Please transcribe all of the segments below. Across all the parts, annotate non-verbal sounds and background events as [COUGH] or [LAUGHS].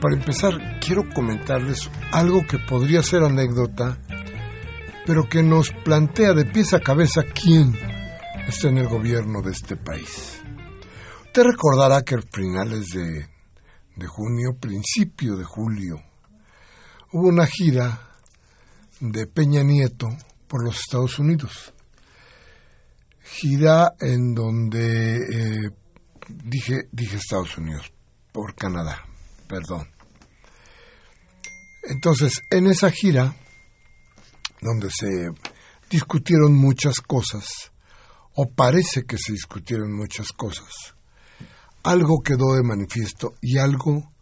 Para empezar, quiero comentarles algo que podría ser anécdota, pero que nos plantea de pies a cabeza quién está en el gobierno de este país. Usted recordará que a finales de, de junio, principio de julio, hubo una gira de Peña Nieto por los Estados Unidos. Gira en donde eh, dije, dije Estados Unidos, por Canadá, perdón. Entonces, en esa gira, donde se discutieron muchas cosas, o parece que se discutieron muchas cosas, algo quedó de manifiesto y algo,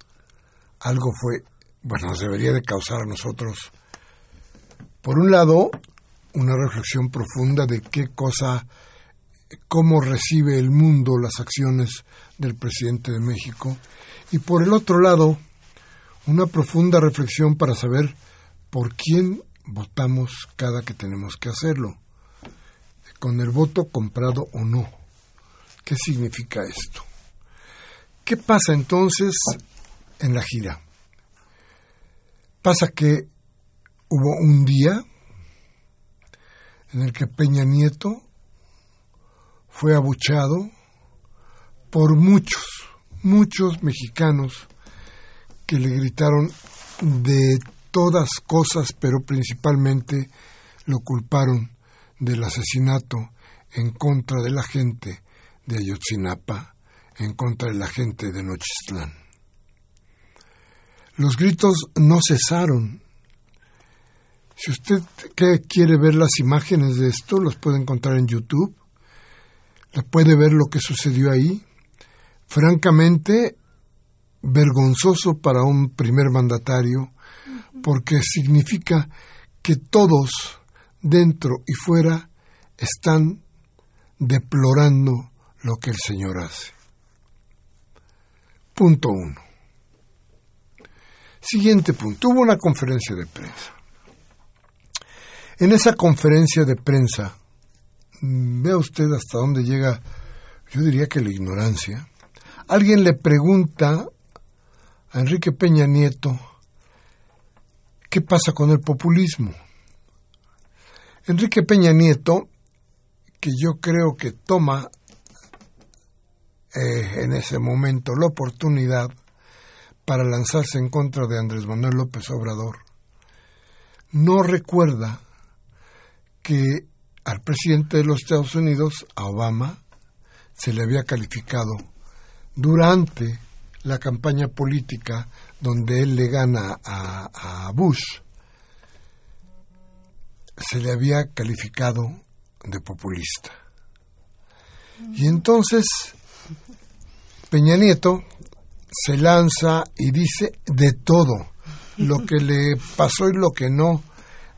algo fue, bueno, debería de causar a nosotros, por un lado, una reflexión profunda de qué cosa, cómo recibe el mundo las acciones del presidente de México, y por el otro lado, una profunda reflexión para saber por quién votamos cada que tenemos que hacerlo, con el voto comprado o no. ¿Qué significa esto? ¿Qué pasa entonces en la gira? Pasa que hubo un día en el que Peña Nieto fue abuchado por muchos, muchos mexicanos que le gritaron de todas cosas, pero principalmente lo culparon del asesinato en contra de la gente de Ayotzinapa, en contra de la gente de Nochistlán. Los gritos no cesaron. Si usted quiere ver las imágenes de esto, los puede encontrar en YouTube. Puede ver lo que sucedió ahí. Francamente, vergonzoso para un primer mandatario, porque significa que todos, dentro y fuera, están deplorando lo que el Señor hace. Punto uno. Siguiente punto. Hubo una conferencia de prensa. En esa conferencia de prensa, vea usted hasta dónde llega, yo diría que la ignorancia. Alguien le pregunta a Enrique Peña Nieto qué pasa con el populismo. Enrique Peña Nieto, que yo creo que toma eh, en ese momento la oportunidad para lanzarse en contra de Andrés Manuel López Obrador, no recuerda que al presidente de los Estados Unidos, a Obama, se le había calificado durante la campaña política donde él le gana a, a Bush, se le había calificado de populista. Y entonces Peña Nieto se lanza y dice de todo, lo que le pasó y lo que no.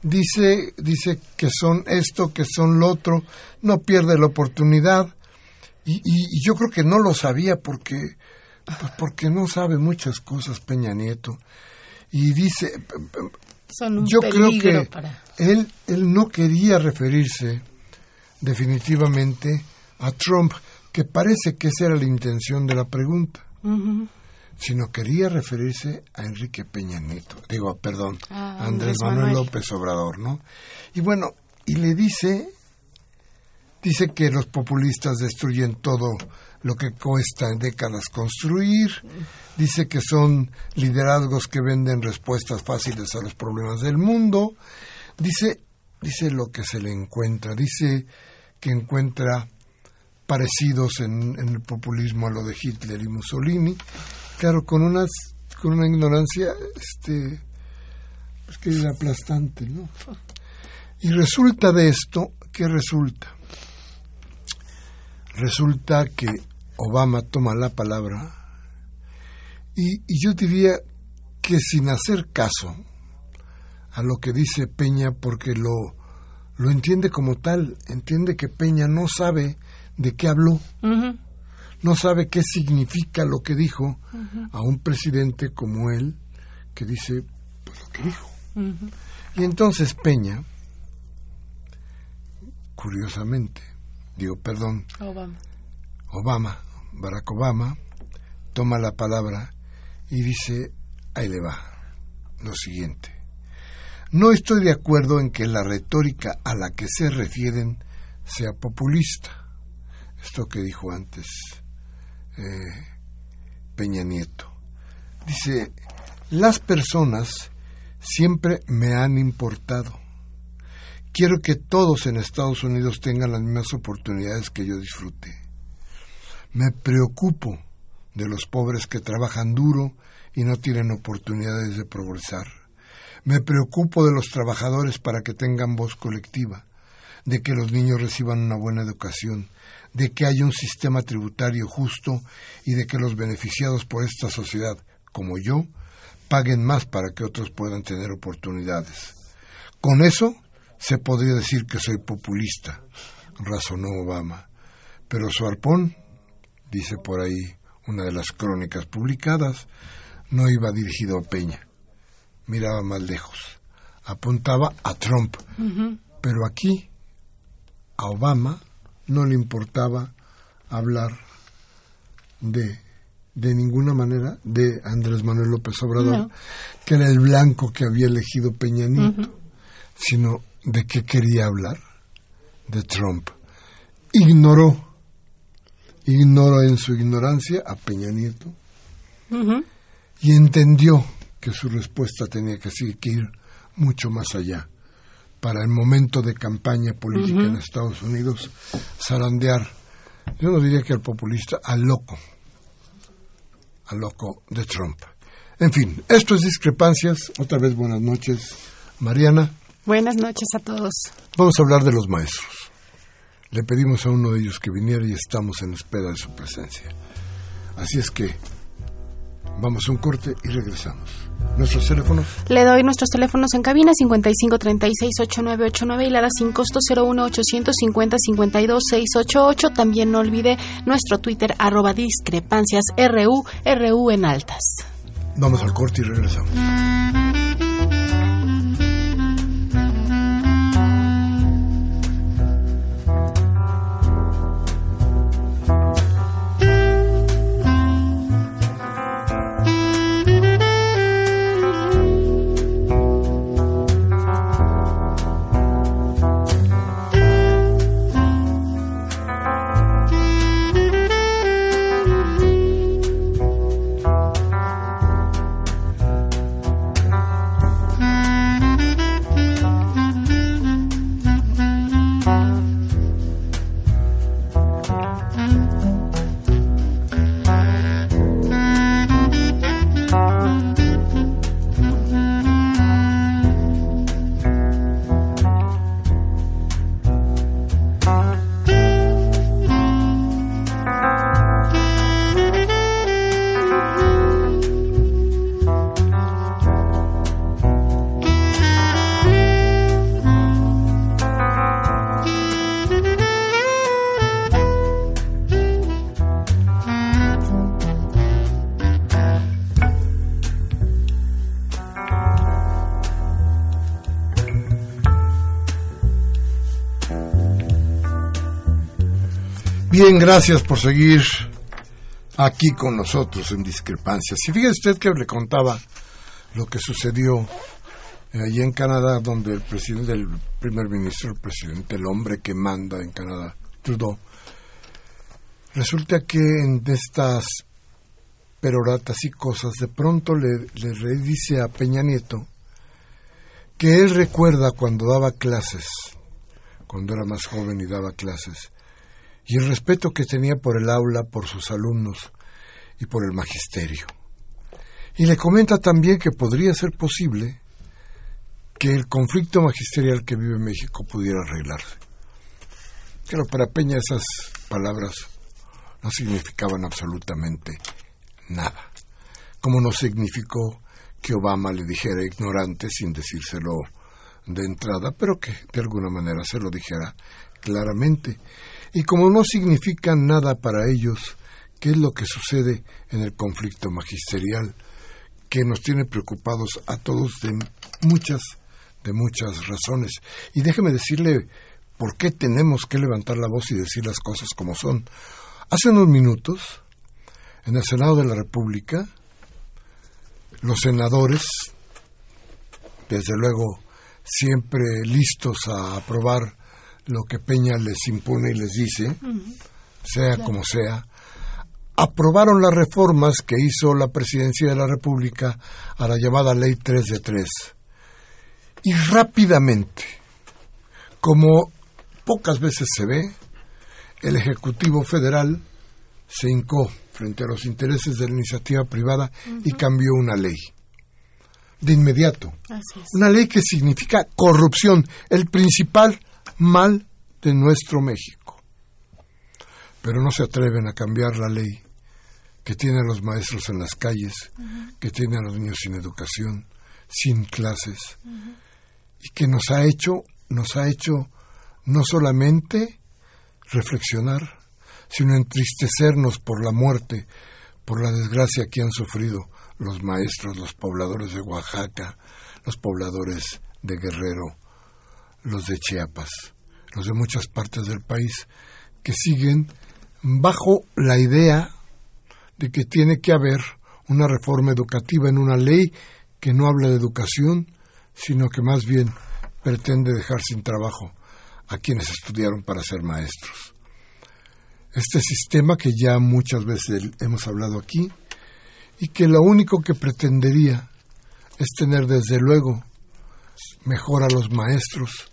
Dice, dice que son esto, que son lo otro, no pierde la oportunidad. Y, y, yo creo que no lo sabía porque, pues porque no sabe muchas cosas Peña Nieto. Y dice, son un yo creo que para... él, él no quería referirse definitivamente a Trump, que parece que esa era la intención de la pregunta, uh -huh. sino quería referirse a Enrique Peña Nieto, digo, perdón, Ah, a Andrés Andrés Manuel, Manuel. López Obrador, ¿no? Y bueno, y le dice, dice que los populistas destruyen todo lo que cuesta en décadas construir, dice que son liderazgos que venden respuestas fáciles a los problemas del mundo, dice, dice lo que se le encuentra, dice que encuentra parecidos en, el populismo a lo de Hitler y Mussolini, claro, con unas con una ignorancia este pues que es aplastante, ¿no? Y resulta de esto, ¿qué resulta? Resulta que Obama toma la palabra y, yo diría que sin hacer caso a lo que dice Peña porque lo, lo entiende como tal, entiende que Peña no sabe de qué habló, no sabe qué significa lo que dijo a un presidente como él, que dice pues, lo que dijo. Y entonces Peña, curiosamente, digo, perdón, Obama. Obama, Barack Obama, toma la palabra y dice, ahí le va, lo siguiente. No estoy de acuerdo en que la retórica a la que se refieren sea populista. Esto que dijo antes eh, Peña Nieto. Dice, las personas siempre me han importado. Quiero que todos en Estados Unidos tengan las mismas oportunidades que yo disfruté. Me preocupo de los pobres que trabajan duro y no tienen oportunidades de progresar. Me preocupo de los trabajadores para que tengan voz colectiva, de que los niños reciban una buena educación, de que haya un sistema tributario justo y de que los beneficiados por esta sociedad, como yo, paguen más para que otros puedan tener oportunidades. Con eso se podría decir que soy populista, razonó Obama. Pero su arpón, dice por ahí una de las crónicas publicadas, no iba dirigido a Peña. Miraba más lejos. Apuntaba a Trump. Pero aquí, a Obama, no le importaba hablar de de ninguna manera de Andrés Manuel López Obrador, que era el blanco que había elegido Peña Nieto, sino de qué quería hablar, de Trump. Ignoró, ignoró en su ignorancia a Peña Nieto y entendió que su respuesta tenía que, ir mucho más allá. Para el momento de campaña política en Estados Unidos, zarandear, yo no diría que al populista, al loco, al loco de Trump. En fin, esto es discrepancias. Otra vez buenas noches, Mariana. Buenas noches a todos. Vamos a hablar de los maestros. Le pedimos a uno de ellos que viniera y estamos en espera de su presencia. Así es que vamos a un corte y regresamos. ¿Nuestros teléfonos? Le doy nuestros teléfonos en cabina 5536-8989 y la sin costo 01850-52-688. También no olvide nuestro Twitter arroba discrepancias RU, RU en altas. Vamos al corte y regresamos. Bien, gracias por seguir aquí con nosotros en Discrepancias. Y fíjese usted que le contaba lo que sucedió allí en Canadá, donde el presidente, el primer ministro, el presidente, el hombre que manda en Canadá, Trudeau, resulta que en estas peroratas y cosas, de pronto le, le dice a Peña Nieto que él recuerda cuando daba clases, cuando era más joven y daba clases, y el respeto que tenía por el aula, por sus alumnos y por el magisterio. Y le comenta también que podría ser posible que el conflicto magisterial que vive México pudiera arreglarse. Pero para Peña esas palabras no significaban absolutamente nada. Como no significó que Obama le dijera ignorante sin decírselo de entrada, pero que de alguna manera se lo dijera claramente. Y como no significan nada para ellos, ¿qué es lo que sucede en el conflicto magisterial que nos tiene preocupados a todos de muchas, de muchas razones? Y déjeme decirle por qué tenemos que levantar la voz y decir las cosas como son. Hace unos minutos, en el Senado de la República, los senadores, desde luego siempre listos a aprobar lo que Peña les impone y les dice, sea como sea, aprobaron las reformas que hizo la Presidencia de la República a la llamada Ley 3 de 3. Y rápidamente, como pocas veces se ve, el Ejecutivo Federal se hincó frente a los intereses de la iniciativa privada y cambió una ley. De inmediato. Una ley que significa corrupción, el principal mal de nuestro México. Pero no se atreven a cambiar la ley que tiene a los maestros en las calles, que tiene a los niños sin educación, sin clases, y que nos ha hecho, nos ha hecho no solamente reflexionar, sino entristecernos por la muerte, por la desgracia que han sufrido los maestros, los pobladores de Oaxaca, los pobladores de Guerrero, los de Chiapas, los de muchas partes del país, que siguen bajo la idea de que tiene que haber una reforma educativa en una ley que no habla de educación, sino que más bien pretende dejar sin trabajo a quienes estudiaron para ser maestros. Este sistema que ya muchas veces hemos hablado aquí y que lo único que pretendería es tener desde luego mejor a los maestros,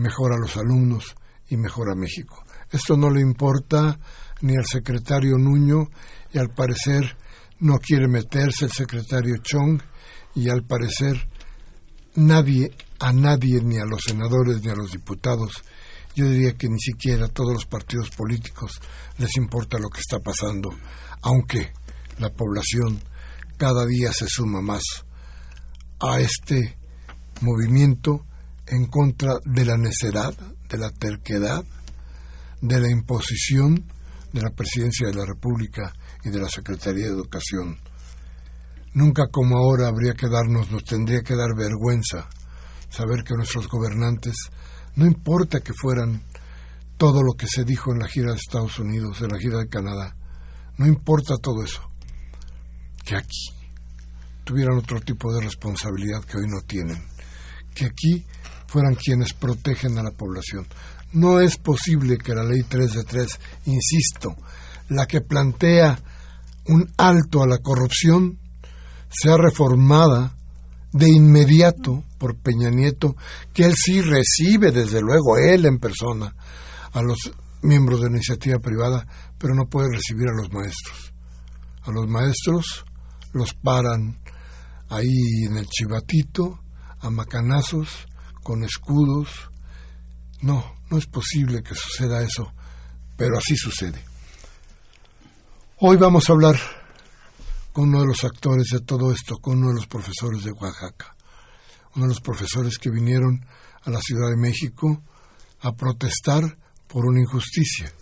mejor a los alumnos y mejor a México. Esto no le importa ni al secretario Nuño y al parecer no quiere meterse el secretario Chong y al parecer nadie, a nadie, ni a los senadores ni a los diputados, yo diría que ni siquiera a todos los partidos políticos les importa lo que está pasando, aunque la población cada día se suma más a este movimiento en contra de la necedad, de la terquedad, de la imposición de la Presidencia de la República y de la Secretaría de Educación. Nunca como ahora habría que darnos, nos tendría que dar vergüenza saber que nuestros gobernantes, no importa que fueran todo lo que se dijo en la gira de Estados Unidos, en la gira de Canadá, no importa todo eso, que aquí tuvieran otro tipo de responsabilidad que hoy no tienen, que aquí fueran quienes protegen a la población. No es posible que la ley 3 de 3, insisto, la que plantea un alto a la corrupción, sea reformada de inmediato por Peña Nieto, que él sí recibe, desde luego, él en persona, a los miembros de la iniciativa privada, pero no puede recibir a los maestros. A los maestros los paran ahí en el chivatito, a macanazos, con escudos. No, no es posible que suceda eso, pero así sucede. Hoy vamos a hablar con uno de los actores de todo esto, con uno de los profesores de Oaxaca, uno de los profesores que vinieron a la Ciudad de México a protestar por una injusticia.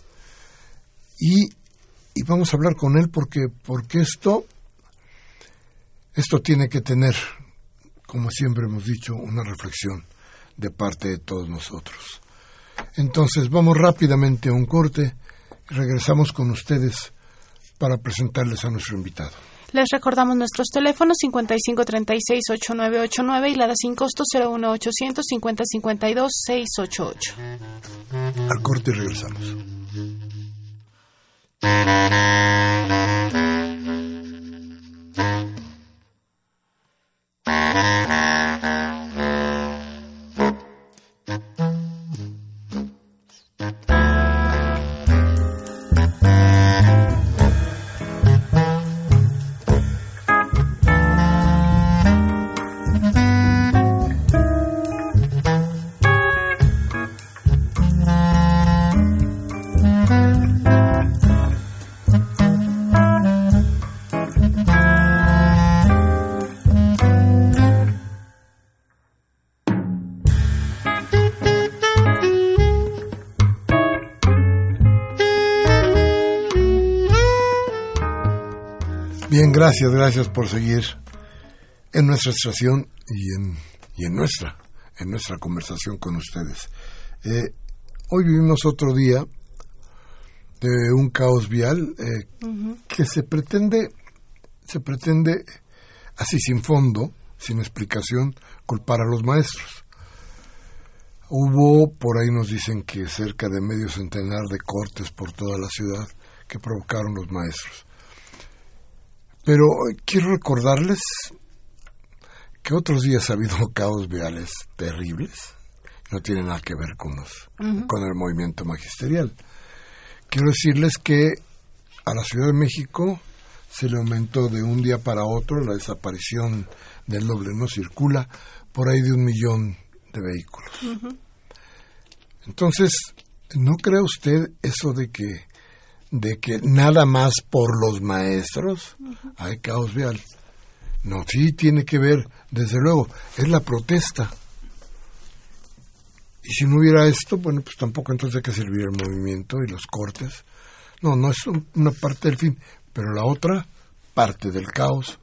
Y, y vamos a hablar con él porque, porque esto, esto tiene que tener, como siempre hemos dicho, una reflexión de parte de todos nosotros. Entonces vamos rápidamente a un corte y regresamos con ustedes para presentarles a nuestro invitado. Les recordamos nuestros teléfonos 5536-8989 y la sin costo 01800-5052-688. Al corte y regresamos. Gracias, gracias por seguir en nuestra estación y en, y en nuestra, en nuestra conversación con ustedes. Eh, hoy vivimos otro día de un caos vial eh, que se pretende, se pretende así sin fondo, sin explicación, culpar a los maestros. Hubo, por ahí nos dicen que cerca de medio centenar de cortes por toda la ciudad que provocaron los maestros. Pero quiero recordarles que otros días ha habido [LAUGHS] caos viales terribles, no tiene nada que ver con, los, con el movimiento magisterial. Quiero decirles que a la Ciudad de México se le aumentó de un día para otro la desaparición del doble, no circula por ahí de un millón de vehículos. Entonces, ¿no cree usted eso de que de que nada más por los maestros hay caos vial? No, sí tiene que ver, desde luego, es la protesta. Y si no hubiera esto, bueno, pues tampoco entonces hay que servir el movimiento y los cortes. No, no es una parte del fin, pero la otra parte del caos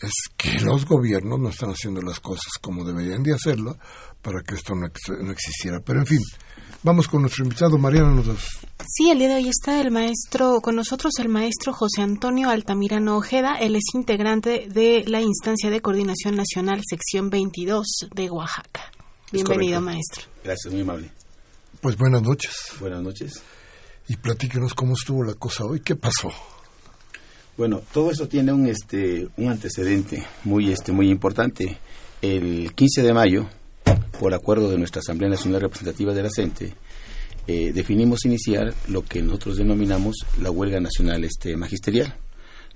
es que los gobiernos no están haciendo las cosas como deberían de hacerlo para que esto no, existiera. Pero en fin, vamos con nuestro invitado, Mariana. Nos Sí, el día de hoy está el maestro, con nosotros el maestro José Antonio Altamirano Ojeda. Él es integrante de la instancia de coordinación nacional sección 22 de Oaxaca. Bienvenido, maestro. Gracias, muy amable. Pues buenas noches. Buenas noches. Y platíquenos cómo estuvo la cosa hoy. ¿Qué pasó? Bueno, todo eso tiene un este un antecedente muy este muy importante. El 15 de mayo, por acuerdo de nuestra Asamblea Nacional Representativa de la CENTE, eh, definimos iniciar lo que nosotros denominamos la huelga nacional este magisterial,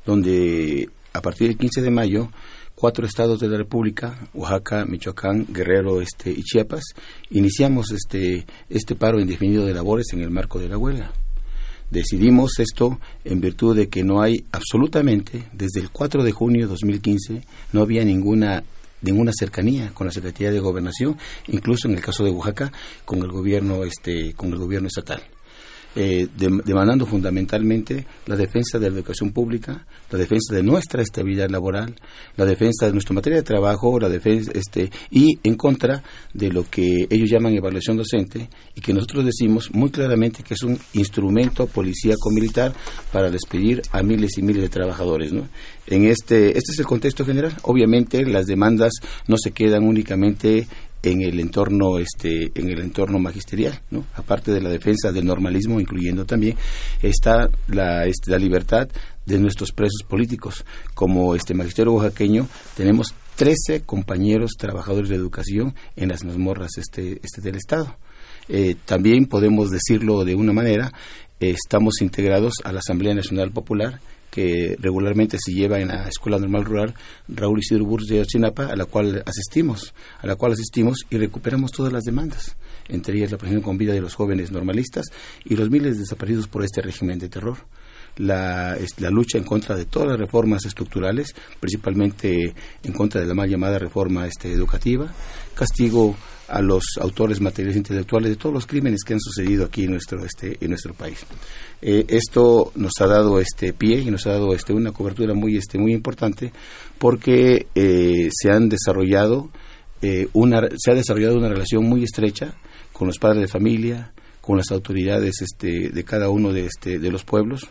donde a partir del 15 de mayo cuatro estados de la República, Oaxaca, Michoacán, Guerrero este, y Chiapas, iniciamos este, este paro indefinido de labores en el marco de la huelga. Decidimos esto en virtud de que no hay absolutamente, desde el 4 de junio de 2015, no había ninguna ninguna cercanía con la Secretaría de Gobernación, incluso en el caso de Oaxaca, con el gobierno este con el gobierno estatal eh, demandando fundamentalmente la defensa de la educación pública, la defensa de nuestra estabilidad laboral, la defensa de nuestra materia de trabajo, la defensa este y en contra de lo que ellos llaman evaluación docente y que nosotros decimos muy claramente que es un instrumento policíaco militar para despedir a miles y miles de trabajadores, ¿no? En este este es el contexto general. Obviamente las demandas no se quedan únicamente en el entorno este en el entorno magisterial no aparte de la defensa del normalismo incluyendo también está la este, la libertad de nuestros presos políticos. Como este magisterio oaxaqueño tenemos 13 compañeros trabajadores de educación en las mazmorras este este del estado. Eh, también podemos decirlo de una manera estamos integrados a la Asamblea Nacional Popular que regularmente se lleva en la Escuela Normal Rural Raúl Isidro Burz de Ochinapa, a la cual asistimos, a la cual asistimos y recuperamos todas las demandas, entre ellas la presión con vida de los jóvenes normalistas y los miles desaparecidos por este régimen de terror. La, la, lucha en contra de todas las reformas estructurales, principalmente en contra de la mal llamada reforma este, educativa, castigo a los autores materiales intelectuales de todos los crímenes que han sucedido aquí en nuestro este en nuestro país. Eh, esto nos ha dado este pie y nos ha dado este una cobertura muy este muy importante porque eh, se han desarrollado eh, una se ha desarrollado una relación muy estrecha con los padres de familia con las autoridades este de cada uno de este de los pueblos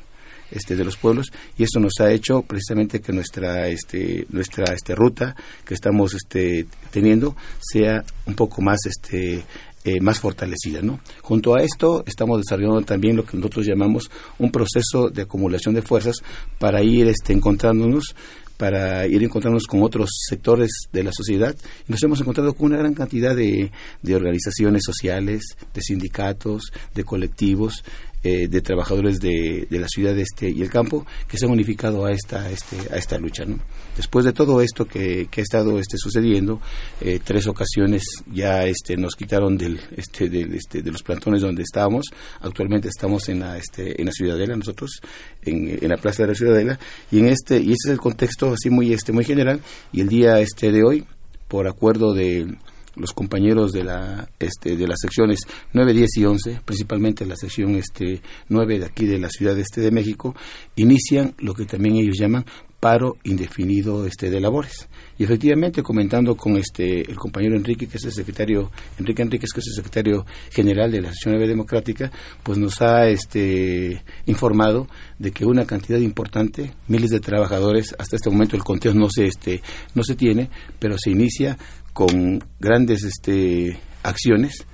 este, de los pueblos y esto nos ha hecho precisamente que nuestra este, nuestra este, ruta que estamos este, teniendo sea un poco más este, eh, más fortalecida. ¿no? Junto a esto, estamos desarrollando también lo que nosotros llamamos un proceso de acumulación de fuerzas para ir este, encontrándonos para ir encontrándonos con otros sectores de la sociedad nos hemos encontrado con una gran cantidad de, de organizaciones sociales, de sindicatos, de colectivos, eh, de trabajadores de, de, la ciudad este y el campo que se han unificado a esta este, a esta lucha ¿no? después de todo esto que, que ha estado este sucediendo eh, tres ocasiones ya este nos quitaron del este del este de los plantones donde estábamos. Actualmente estamos en la este en la ciudadela nosotros en, en la plaza de la ciudadela. Y en este y ese es el contexto así muy este muy general. Y el día este de hoy por acuerdo de los compañeros de la este de las secciones 9, 10 y 11, principalmente la sección este 9 de aquí de la Ciudad Este de México, inician lo que también ellos llaman paro indefinido este, de labores. Y efectivamente, comentando con este el compañero Enrique, que es el secretario, Enrique Enríquez, que es el secretario general de la Asociación Democrática, pues nos ha este, informado de que una cantidad importante, miles de trabajadores, hasta este momento el conteo no se, este, no se tiene, pero se inicia con grandes este, acciones,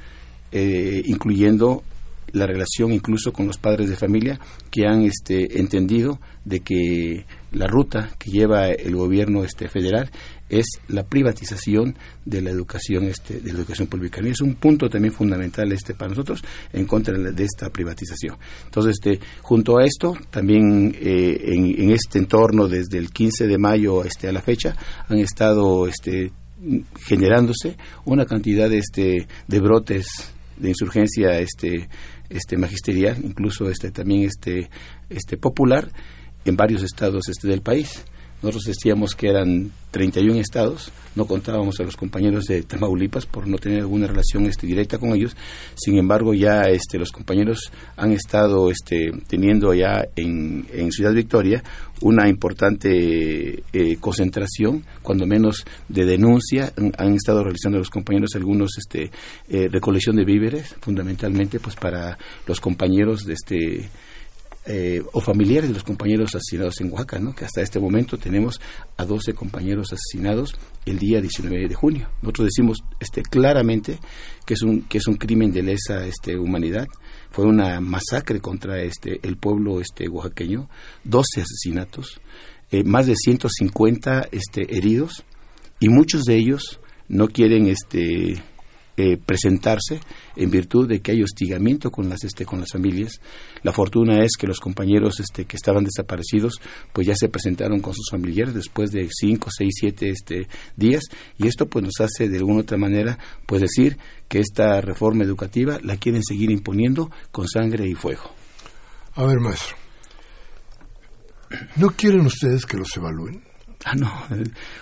eh, incluyendo la relación incluso con los padres de familia que han este, entendido de que la ruta que lleva el gobierno este, federal es la privatización de la educación este, de la educación pública. Y es un punto también fundamental este para nosotros en contra de esta privatización. Entonces este junto a esto también eh, en, en, este entorno desde el 15 de mayo este a la fecha han estado este generándose una cantidad este de brotes de insurgencia este este magisterial, incluso este también este este popular en varios estados este del país. Nosotros decíamos que eran 31 estados, no contábamos a los compañeros de Tamaulipas por no tener alguna relación este, directa con ellos. Sin embargo, ya este, los compañeros han estado este, teniendo ya en, en Ciudad Victoria una importante eh, concentración, cuando menos de denuncia. Han, estado realizando los compañeros algunos este, eh, recolección de víveres, fundamentalmente pues para los compañeros de este eh, o familiares de los compañeros asesinados en Oaxaca, ¿no? que hasta este momento tenemos a 12 compañeros asesinados el día 19 de junio. Nosotros decimos este, claramente que es un, que es un crimen de lesa este, humanidad, fue una masacre contra este, el pueblo este, oaxaqueño, 12 asesinatos, eh, más de 150 este, heridos y muchos de ellos no quieren este, eh, presentarse en virtud de que hay hostigamiento con las este con las familias. La fortuna es que los compañeros este que estaban desaparecidos pues ya se presentaron con sus familiares después de cinco seis siete este días. Y esto pues nos hace de alguna otra manera pues decir que esta reforma educativa la quieren seguir imponiendo con sangre y fuego. A ver maestro. No quieren ustedes que los evalúen Ah, no.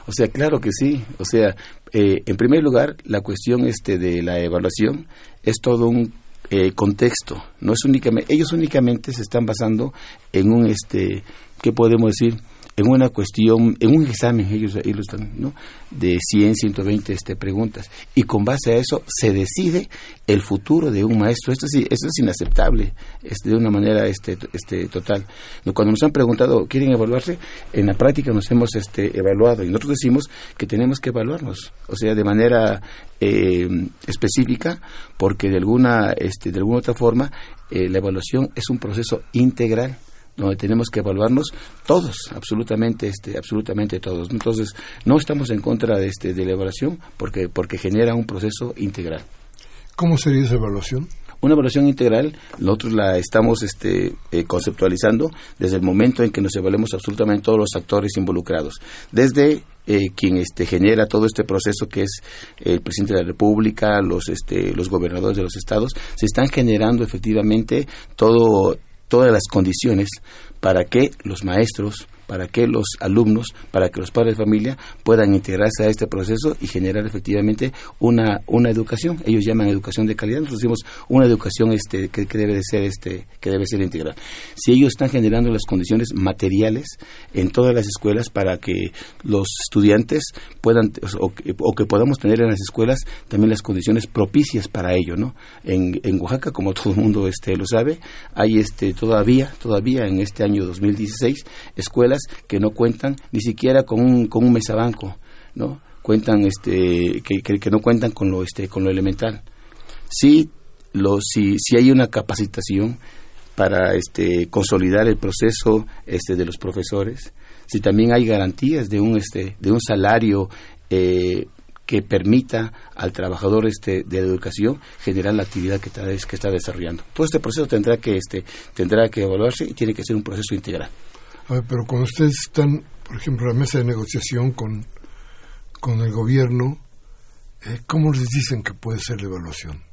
O sea, claro que sí. O sea, eh, en primer lugar, la cuestión este de la evaluación es todo un eh, contexto. No es únicamente, ellos únicamente se están basando en un este, ¿qué podemos decir? En una cuestión, en un examen, ellos, ellos están, ¿no? De 100, 120 este, preguntas. Y con base a eso se decide el futuro de un maestro. Esto, sí, esto es inaceptable este, de una manera este, este, total. Cuando nos han preguntado, ¿quieren evaluarse? En la práctica nos hemos este, evaluado y nosotros decimos que tenemos que evaluarnos, o sea, de manera eh, específica, porque de alguna, este, de alguna otra forma eh, la evaluación es un proceso integral donde tenemos que evaluarnos todos, absolutamente, este, absolutamente todos. Entonces, no estamos en contra de, este, de la evaluación porque, porque genera un proceso integral. ¿Cómo sería esa evaluación? Una evaluación integral, nosotros la estamos este, eh, conceptualizando desde el momento en que nos evaluemos absolutamente todos los actores involucrados, desde eh, quien este, genera todo este proceso que es el presidente de la República, los, este, los gobernadores de los estados, se están generando efectivamente todo, todas las condiciones para que los maestros, para que los alumnos, para que los padres de familia puedan integrarse a este proceso y generar efectivamente una, una educación. Ellos llaman educación de calidad, nosotros decimos una educación este, que, debe de ser este, que debe ser integral. Si ellos están generando las condiciones materiales en todas las escuelas para que los estudiantes puedan o, que podamos tener en las escuelas también las condiciones propicias para ello, ¿no? En, en Oaxaca, como [LAUGHS] todo el mundo este lo sabe, hay este todavía todavía en este año 2016 escuelas que no cuentan ni siquiera con un, con un mesabanco, ¿no? Cuentan, este, que, que, no cuentan con lo, este, con lo elemental. Sí, lo, si, si hay una capacitación para este, consolidar el proceso este, de los profesores, si también hay garantías de un, este, de un salario eh, que permita al trabajador este de educación generar la actividad que está, que está desarrollando. Todo este proceso tendrá que este tendrá que evaluarse y tiene que ser un proceso integral. A ver, pero cuando ustedes están, por ejemplo, en la mesa de negociación con, con el gobierno, eh, ¿cómo les dicen que puede ser la evaluación?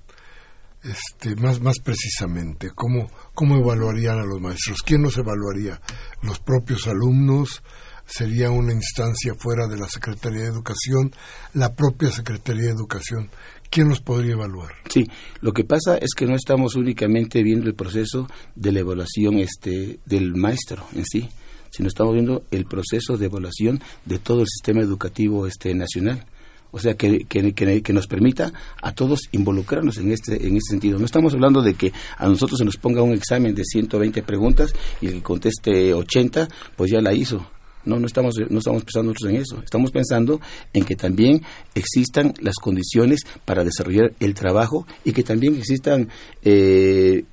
Este, más, más precisamente, ¿cómo, ¿cómo evaluarían a los maestros? ¿Quién los evaluaría? ¿Los propios alumnos? ¿Sería una instancia fuera de la Secretaría de Educación? ¿La propia Secretaría de Educación? ¿Quién los podría evaluar? Sí, lo que pasa es que no estamos únicamente viendo el proceso de la evaluación este, del maestro en sí, sino estamos viendo el proceso de evaluación de todo el sistema educativo este nacional o sea, que, que, que, nos permita a todos involucrarnos en este, en este sentido. No estamos hablando de que a nosotros se nos ponga un examen de 120 preguntas y el que conteste 80, pues ya la hizo. No, no estamos, no estamos pensando nosotros en eso. Estamos pensando en que también existan las condiciones para desarrollar el trabajo y que también existan eh,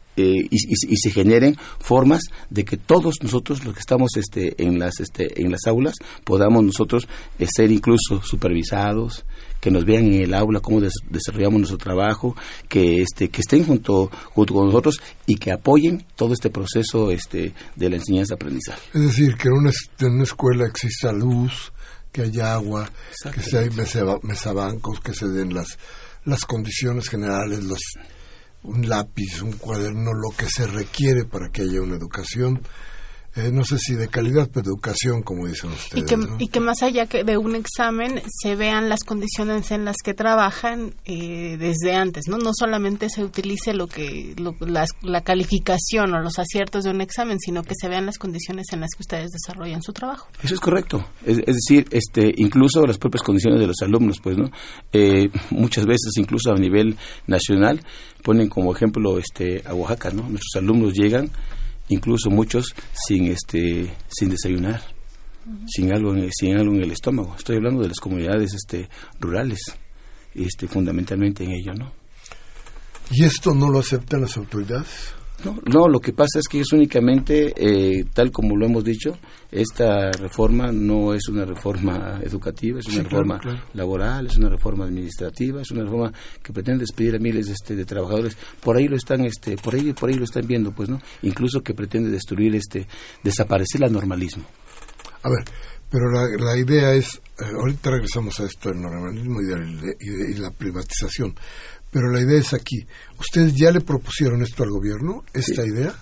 eh, y, se generen formas de que todos nosotros los que estamos este, en las este, en las aulas podamos nosotros eh, ser incluso supervisados que nos vean en el aula cómo desarrollamos nuestro trabajo que este que estén junto junto con nosotros y que apoyen todo este proceso este de la enseñanza aprendizaje es decir que en una, en una escuela exista luz que haya agua que se hay mesabancos que se den las las condiciones generales los un lápiz, un cuaderno, lo que se requiere para que haya una educación eh, no sé si de calidad, pero de educación, como dicen ustedes. Y que, y que más allá que de un examen se vean las condiciones en las que trabajan eh, desde antes, ¿no? No solamente se utilice lo que la, calificación o los aciertos de un examen, sino que se vean las condiciones en las que ustedes desarrollan su trabajo. Eso es correcto. Es, decir, este, incluso las propias condiciones de los alumnos, pues, ¿no? Eh, muchas veces, incluso a nivel nacional, ponen como ejemplo este, a Oaxaca, ¿no? Nuestros alumnos llegan incluso muchos sin este sin desayunar sin algo en, sin algo en el estómago. Estoy hablando de las comunidades este rurales este fundamentalmente en ello no y esto no lo aceptan las autoridades no, no, lo que pasa es que es únicamente, eh, tal como lo hemos dicho, esta reforma no es una reforma educativa, es una reforma laboral, es una reforma administrativa, es una reforma que pretende despedir a miles este, de trabajadores. Por ahí lo están, este, por ahí, por ahí lo están viendo, pues, ¿no? Incluso que pretende destruir, este, desaparecer el normalismo. A ver, pero la, idea es, eh, ahorita regresamos a esto del normalismo y, y la privatización. Pero la idea es aquí. ¿Ustedes ya le propusieron esto al gobierno, esta idea?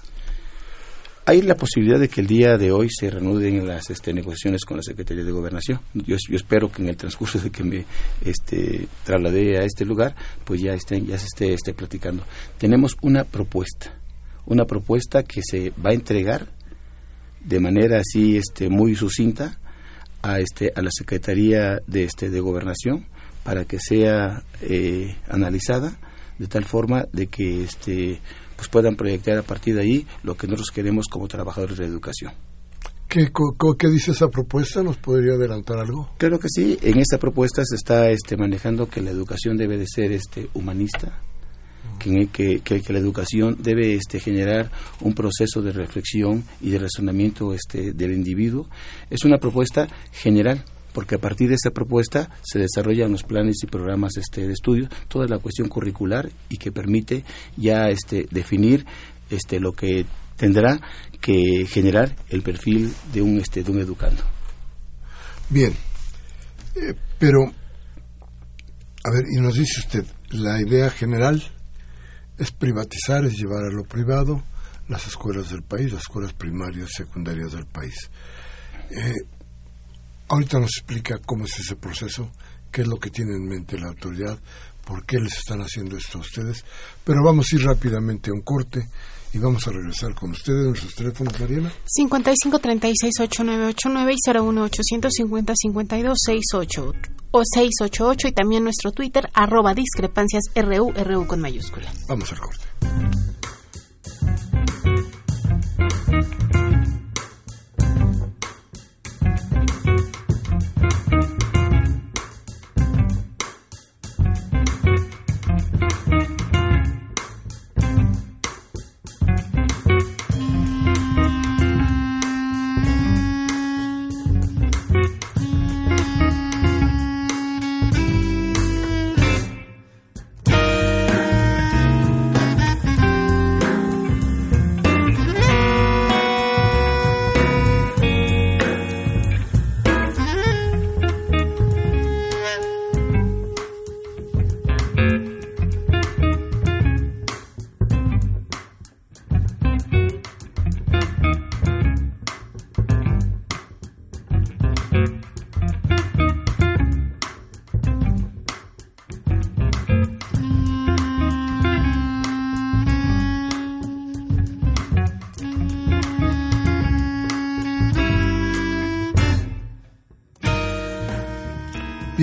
Hay la posibilidad de que el día de hoy se reanuden las este, negociaciones con la Secretaría de Gobernación. Yo, espero que en el transcurso de que me este, trasladé a este lugar, pues ya, estén, ya se esté, esté platicando. Tenemos una propuesta, una propuesta que se va a entregar de manera así este, muy sucinta a, este, a la Secretaría de, este, de Gobernación para que sea eh, analizada de tal forma de que este pues puedan proyectar a partir de ahí lo que nosotros queremos como trabajadores de educación. ¿Qué, ¿Qué, dice esa propuesta? ¿Nos podría adelantar algo? Claro que sí. En esta propuesta se está este, manejando que la educación debe de ser este, humanista, que, que, que, la educación debe este, generar un proceso de reflexión y de razonamiento este, del individuo. Es una propuesta general porque a partir de esa propuesta se desarrollan los planes y programas este, de estudio, toda la cuestión curricular y que permite ya este, definir este, lo que tendrá que generar el perfil de un, este, de un educando. Bien, eh, pero, a ver, y nos dice usted, la idea general es privatizar, es llevar a lo privado las escuelas del país, las escuelas primarias, secundarias del país. Eh, Ahorita nos explica cómo es ese proceso, qué es lo que tiene en mente la autoridad, por qué les están haciendo esto a ustedes. Pero vamos a ir rápidamente a un corte y vamos a regresar con ustedes. Nuestros teléfonos, Mariana. 55368989 y 018505268 o 688 y también nuestro Twitter arroba discrepancias RU, RU con mayúscula. Vamos al corte.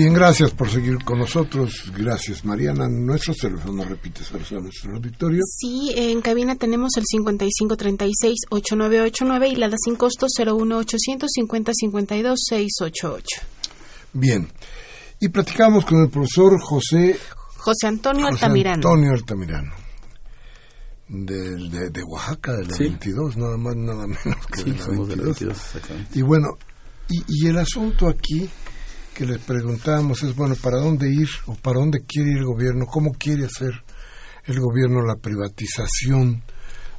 Bien, gracias por seguir con nosotros. Gracias, Mariana. Nuestro teléfono, repite, a nuestro auditorio. Sí, en cabina tenemos el 5536-8989 y la da sin costo 01850-52-688. Bien. Y platicamos con el profesor José... José Antonio Altamirano. Antonio Altamirano. De, de, Oaxaca, de la 22, nada más, nada menos que de, la 22. Y bueno, y, y el asunto aquí que les preguntábamos es, bueno, ¿para dónde ir o para dónde quiere ir el gobierno? ¿Cómo quiere hacer el gobierno la privatización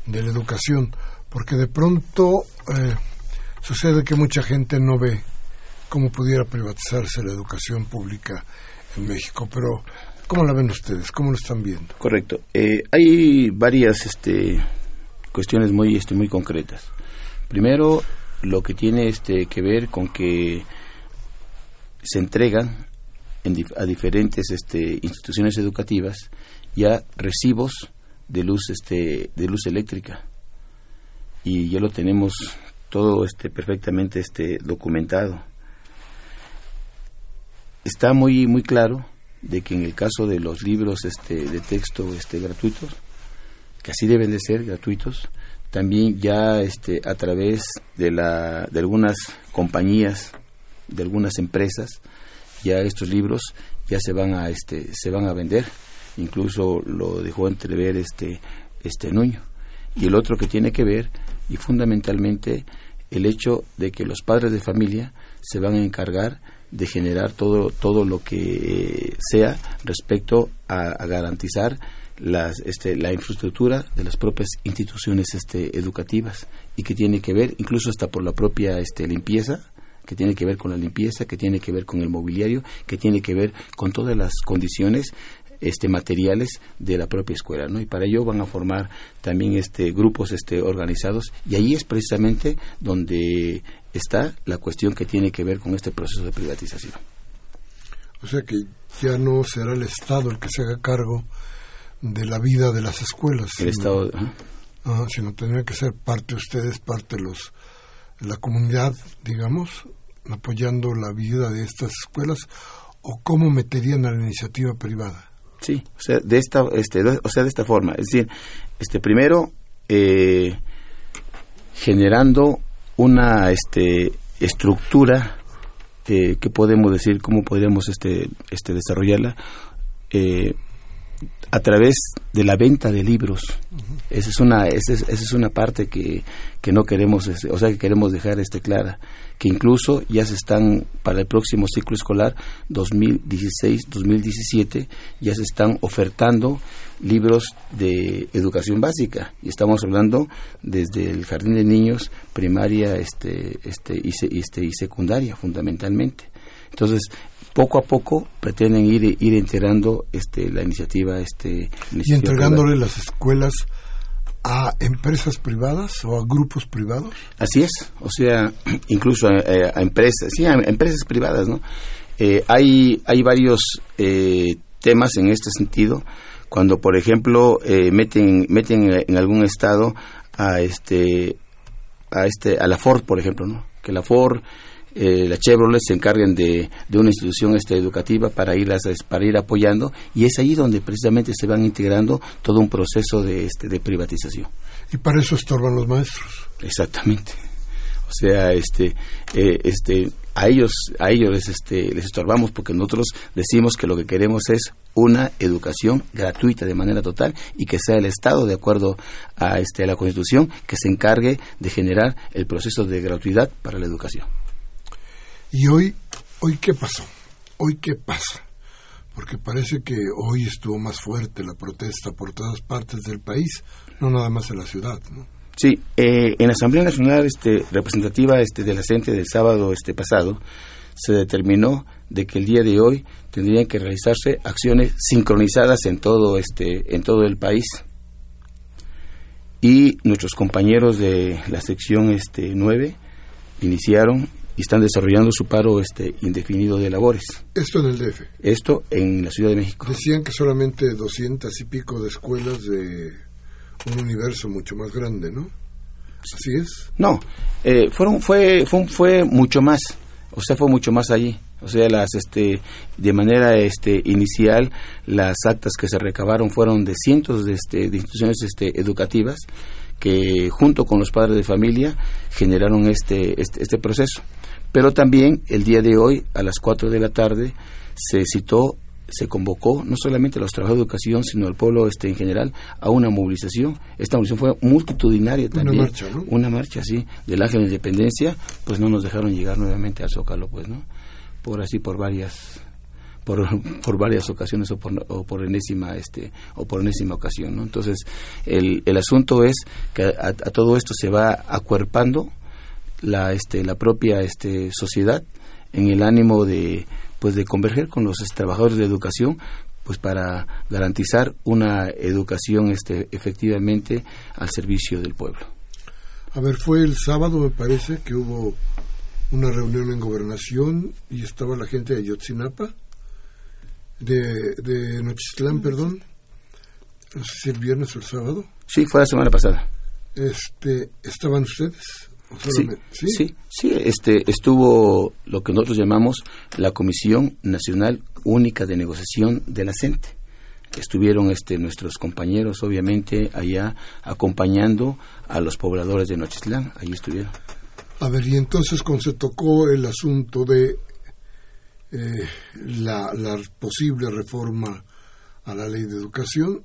de la educación? Porque de pronto eh, sucede que mucha gente no ve cómo pudiera privatizarse la educación pública en México, pero ¿cómo la ven ustedes? ¿Cómo lo están viendo? Correcto. Eh, hay varias este, cuestiones muy, este, muy concretas. Primero, lo que tiene este, que ver con que se entregan a diferentes este, instituciones educativas ya recibos de luz este de luz eléctrica. Y ya lo tenemos todo este perfectamente este documentado. Está muy muy claro de que en el caso de los libros este de texto este gratuitos que así deben de ser gratuitos también ya este a través de la de algunas compañías de algunas empresas ya estos libros ya se van a este se van a vender. Incluso lo dejó entrever este este Nuño. Y el otro que tiene que ver y fundamentalmente el hecho de que los padres de familia se van a encargar de generar todo todo lo que sea respecto a, garantizar las, este, la infraestructura de las propias instituciones este, educativas. Y que tiene que ver incluso hasta por la propia este, limpieza que tiene que ver con la limpieza, que tiene que ver con el mobiliario, que tiene que ver con todas las condiciones este materiales de la propia escuela, ¿no? Y para ello van a formar también este grupos este organizados y ahí es precisamente donde está la cuestión que tiene que ver con este proceso de privatización. O sea que ya no será el Estado el que se haga cargo de la vida de las escuelas. El Estado, sino tendría que ser parte de ustedes, parte de los la comunidad, digamos, apoyando la vida de estas escuelas o cómo meterían a la iniciativa privada? Sí, o sea, de esta, este, o sea, de esta forma. Es decir, este, primero, eh, generando una este, estructura que podemos decir, cómo podríamos este, este, desarrollarla, eh, a través de la venta de libros. Esa es una esa es, esa es una parte que, que no queremos, este, o sea, que queremos dejar este clara, que incluso ya se están para el próximo ciclo escolar 2016-2017 ya se están ofertando libros de educación básica y estamos hablando desde el jardín de niños, primaria, este este y, este y secundaria fundamentalmente. Entonces, poco a poco pretenden ir ir integrando este la iniciativa este y entregándole las escuelas a empresas privadas o a grupos privados. Así es o sea [CLEARS THROAT] incluso a, empresas sí a empresas privadas no eh, hay hay varios eh, temas en este sentido. Cuando por ejemplo eh, meten meten en algún estado a este a este a la Ford por ejemplo no que la Ford eh, la Chevrolet se encarguen de, de una institución este, educativa para ir, para ir apoyando y es ahí donde precisamente se van integrando todo un proceso de, este, de privatización. Y para eso estorban los maestros. Exactamente. O sea, este, eh, este, a ellos, a ellos les, este, les estorbamos porque nosotros decimos que lo que queremos es una educación gratuita de manera total y que sea el Estado, de acuerdo a, este, a la Constitución, que se encargue de generar el proceso de gratuidad para la educación. ¿Y hoy, hoy qué pasó? ¿Hoy qué pasa? Porque parece que hoy estuvo más fuerte la protesta por todas partes del país, no nada más en la ciudad. Sí, eh, en la Asamblea Nacional este, representativa este, de la CENTE del sábado este, pasado, se determinó de que el día de hoy tendrían que realizarse acciones sincronizadas en todo este en todo el país y nuestros compañeros de la sección este 9 iniciaron y están desarrollando su paro este indefinido de labores. Esto en el DF. Esto en la Ciudad de México. Decían que solamente doscientas y pico de escuelas de un universo mucho más grande, ¿no? ¿Así es? No, eh, fueron, fue, fue, fue mucho más, o sea, fue mucho más allí. O sea, las este de manera este inicial las actas que se recabaron fueron de cientos de, este, de instituciones este, educativas que junto con los padres de familia generaron este, este, este proceso. Pero también el día de hoy a las 4 de la tarde se citó se convocó no solamente a los trabajadores de educación, sino al pueblo este en general a una movilización. Esta movilización fue multitudinaria también. Una marcha, ¿no? Una marcha, sí, del Ángel de Independencia, pues no nos dejaron llegar nuevamente al Zócalo, pues, ¿no? Por así, por varias por, [LAUGHS] por varias ocasiones o por, o por enésima este o por enésima ocasión ¿no? entonces el, el asunto es que a, a todo esto se va acuerpando la este la propia este sociedad en el ánimo de pues de converger con los este, trabajadores de educación pues para garantizar una educación este efectivamente al servicio del pueblo. A ver, fue el sábado me parece que hubo una reunión en gobernación y estaba la gente de Yotzinapa, de, de Nochistlán, perdón, no sé si el viernes o el sábado. Sí, fue la semana pasada. Este, ¿Estaban ustedes? ¿O Sí, sí, sí, este, estuvo lo que nosotros llamamos la Comisión Nacional Única de Negociación de la CENTE. Estuvieron este, nuestros compañeros, obviamente, allá acompañando a los pobladores de Nochislán. Allí estuvieron. A ver, y entonces cuando se tocó el asunto de eh, la, la posible reforma a la ley de educación,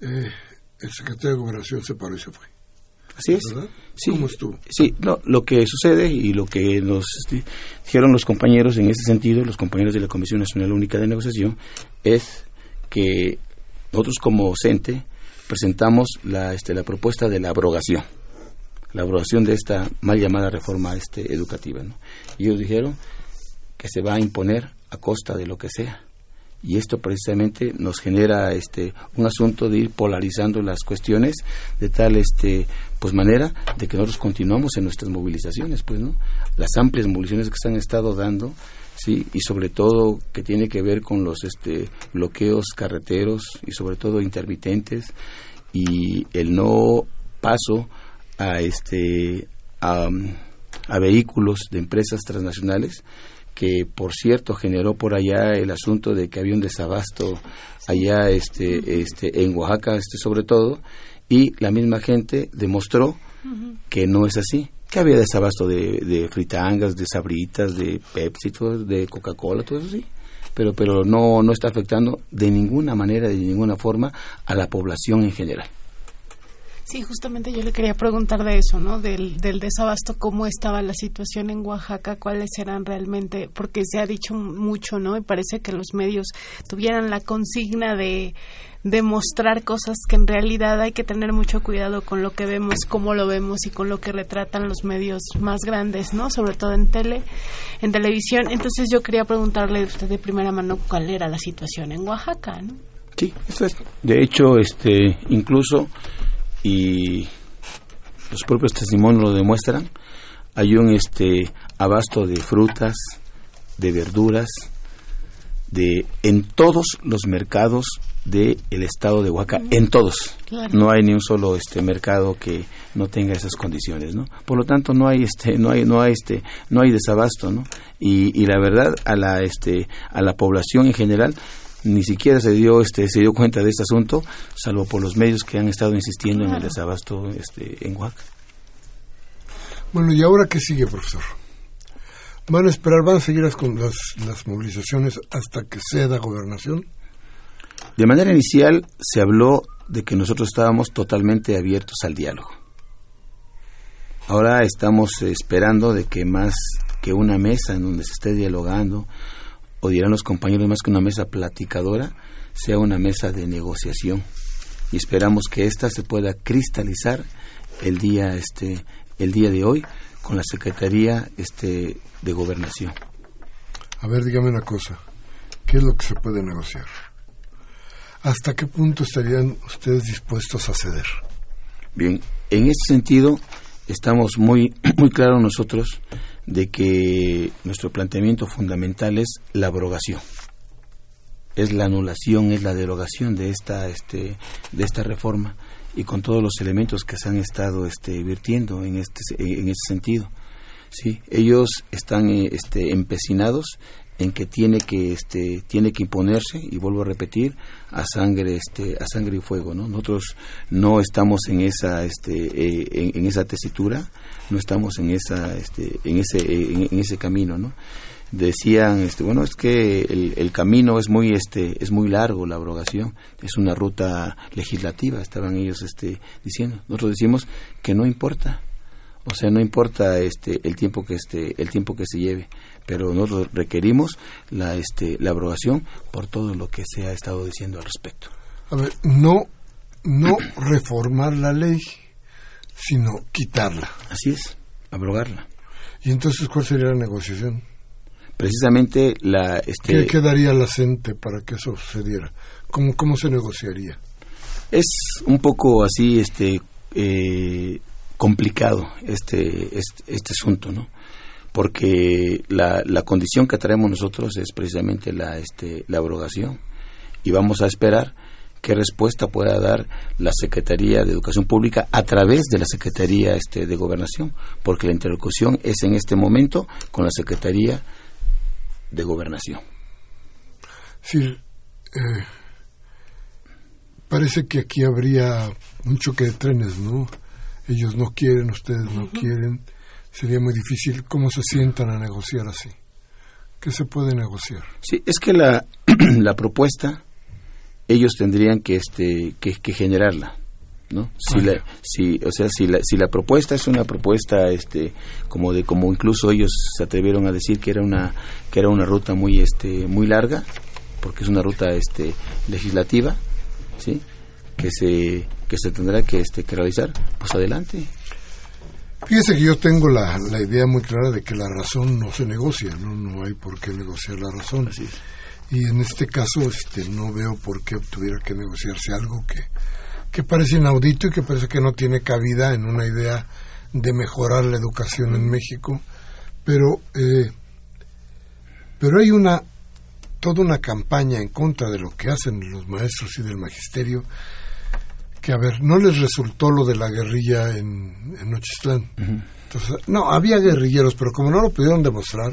eh, el secretario de Gobernación se paró y se fue. Así es. ¿Verdad? Sí, ¿Cómo estuvo? Sí, no, lo que sucede y lo que nos dijeron los compañeros en ese sentido, los compañeros de la Comisión Nacional Única de Negociación, es que nosotros como CENTE presentamos la, este, la propuesta de la abrogación, la abrogación de esta mal llamada reforma este, educativa. ¿no? Y ellos dijeron que se va a imponer a costa de lo que sea. Y esto precisamente nos genera este un asunto de ir polarizando las cuestiones de tal este pues manera de que nosotros continuamos en nuestras movilizaciones, pues, ¿no? Las amplias movilizaciones que se han estado dando, sí, y sobre todo que tiene que ver con los este bloqueos carreteros y sobre todo intermitentes y el no paso a este a, a vehículos de empresas transnacionales que por cierto generó por allá el asunto de que había un desabasto allá este este en Oaxaca este sobre todo y la misma gente demostró que no es así que había desabasto de, de fritangas de sabritas de Pepsi todo, de Coca-Cola todo eso sí pero pero no no está afectando de ninguna manera de ninguna forma a la población en general Sí, justamente yo le quería preguntar de eso, ¿no? Del, del desabasto, cómo estaba la situación en Oaxaca, cuáles eran realmente, porque se ha dicho mucho, ¿no? Y parece que los medios tuvieran la consigna de demostrar cosas que en realidad hay que tener mucho cuidado con lo que vemos, cómo lo vemos y con lo que retratan los medios más grandes, ¿no? Sobre todo en tele, en televisión. Entonces yo quería preguntarle a usted de primera mano cuál era la situación en Oaxaca. Sí, eso es. De hecho, este, incluso, y los propios testimonios lo demuestran, hay un este abasto de frutas, de verduras, de en todos los mercados del estado de Oaxaca, en todos. Claro. No hay ni un solo este mercado que no tenga esas condiciones, ¿no? Por lo tanto, no hay este no hay no hay este no hay desabasto, ¿no? Y, y la verdad a la este a la población en general ni siquiera se dio este se dio cuenta de este asunto salvo por los medios que han estado insistiendo en el desabasto este en Oaxaca. Bueno, ¿y ahora qué sigue, profesor? ¿Van a esperar, van a seguir las, con las, las movilizaciones hasta que ceda gobernación? De manera inicial se habló de que nosotros estábamos totalmente abiertos al diálogo. Ahora estamos esperando de que más que una mesa en donde se esté dialogando, o dirán los compañeros más que una mesa platicadora, sea una mesa de negociación. Y esperamos que ésta se pueda cristalizar el día este el día de hoy con la Secretaría este de Gobernación. A ver, dígame una cosa. ¿Qué es lo que se puede negociar? ¿Hasta qué punto estarían ustedes dispuestos a ceder? Bien, en este sentido estamos muy [CLEARS THROAT] muy claros nosotros de que nuestro planteamiento fundamental es la abrogación. Es la anulación, es la derogación de esta este de esta reforma y con todos los elementos que se han estado este vertiendo en este en ese sentido. Sí, ellos están eh, este, empecinados en que tiene que este tiene que imponerse y vuelvo a repetir a sangre este a sangre y fuego no nosotros no estamos en esa este eh, en, esa tesitura no estamos en esa este en ese en, ese camino no decían este bueno es que el, el, camino es muy este es muy largo la abrogación es una ruta legislativa estaban ellos este diciendo. Nosotros decimos que no importa o sea, no importa este el tiempo que este el tiempo que se lleve, pero nosotros requerimos la este la abrogación por todo lo que se ha estado diciendo al respecto. A ver, no no [CLEARS THROAT] reformar la ley, sino quitarla. Así es, abrogarla. ¿Y entonces cuál sería la negociación? Precisamente la este ¿Qué, daría la CENTE para que eso sucediera? ¿Cómo cómo se negociaría? Es un poco así este eh, complicado este, este, asunto, ¿no? Porque la, la condición que traemos nosotros es precisamente la, este, la abrogación y vamos a esperar qué respuesta pueda dar la Secretaría de Educación Pública a través de la Secretaría este, de Gobernación, porque la interlocución es en este momento con la Secretaría de Gobernación. Sí, eh, parece que aquí habría un choque de trenes, ¿no? Ellos no quieren, ustedes no quieren, sería muy difícil. ¿Cómo se sientan a negociar así? ¿Qué se puede negociar? Sí, es que la, [CLEARS THROAT] la propuesta ellos tendrían que este que, generarla. ¿no? Si la, si, o sea, si la, si la propuesta es una propuesta, este, como de, como incluso ellos se atrevieron a decir que era una, que era una ruta muy, este, muy larga, porque es una ruta, este, legislativa, sí, que se, que se tendrá que, este, que realizar, pues adelante. Fíjese que yo tengo la, la, idea muy clara de que la razón no se negocia, no, no hay por qué negociar la razón. Y en este caso este, no veo por qué tuviera que negociarse algo que, que parece inaudito y que parece que no tiene cabida en una idea de mejorar la educación en México. Pero, eh, pero hay una toda una campaña en contra de lo que hacen los maestros y del magisterio que, a ver, no les resultó lo de la guerrilla en, en Nochistlán. Entonces, no, había guerrilleros, pero como no lo pudieron demostrar,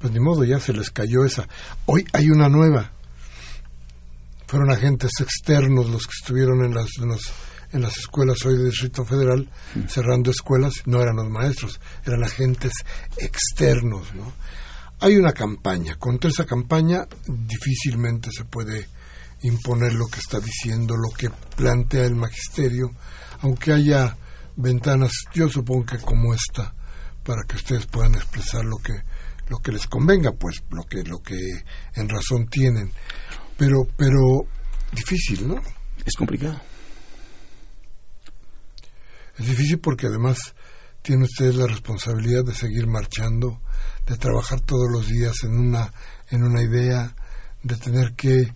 pues ni modo, ya se les cayó esa. Hoy hay una nueva. Fueron agentes externos los que estuvieron en las, en, las escuelas hoy del Distrito Federal, cerrando escuelas, no eran los maestros, eran agentes externos, ¿no? Hay una campaña, contra esa campaña difícilmente se puede imponer lo que está diciendo, lo que plantea el magisterio, aunque haya ventanas, yo supongo que como esta, para que ustedes puedan expresar lo que lo que les convenga, pues lo que lo que en razón tienen. Pero pero difícil, ¿no? Es complicado. Es difícil porque además tienen ustedes la responsabilidad de seguir marchando, de trabajar todos los días en una en una idea, de tener que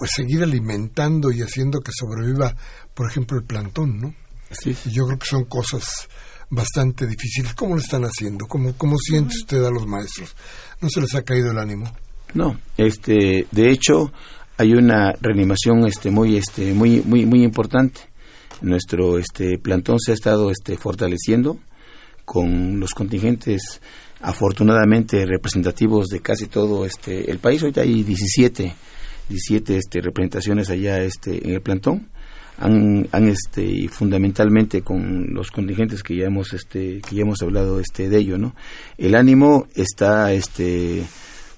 pues seguir alimentando y haciendo que sobreviva, por ejemplo, el plantón, ¿no? Sí. Y yo creo que son cosas bastante difíciles. ¿Cómo lo están haciendo? ¿Cómo, cómo siente usted a los maestros? ¿No se les ha caído el ánimo? No, este, de hecho, hay una reanimación este, muy, este, muy, muy, muy importante. Nuestro este, plantón se ha estado este, fortaleciendo con los contingentes afortunadamente representativos de casi todo este el país. Hoy hay 17 17 este, representaciones allá este, en el plantón. Han, han este y fundamentalmente con los contingentes que ya hemos este que ya hemos hablado este de ello no el ánimo está este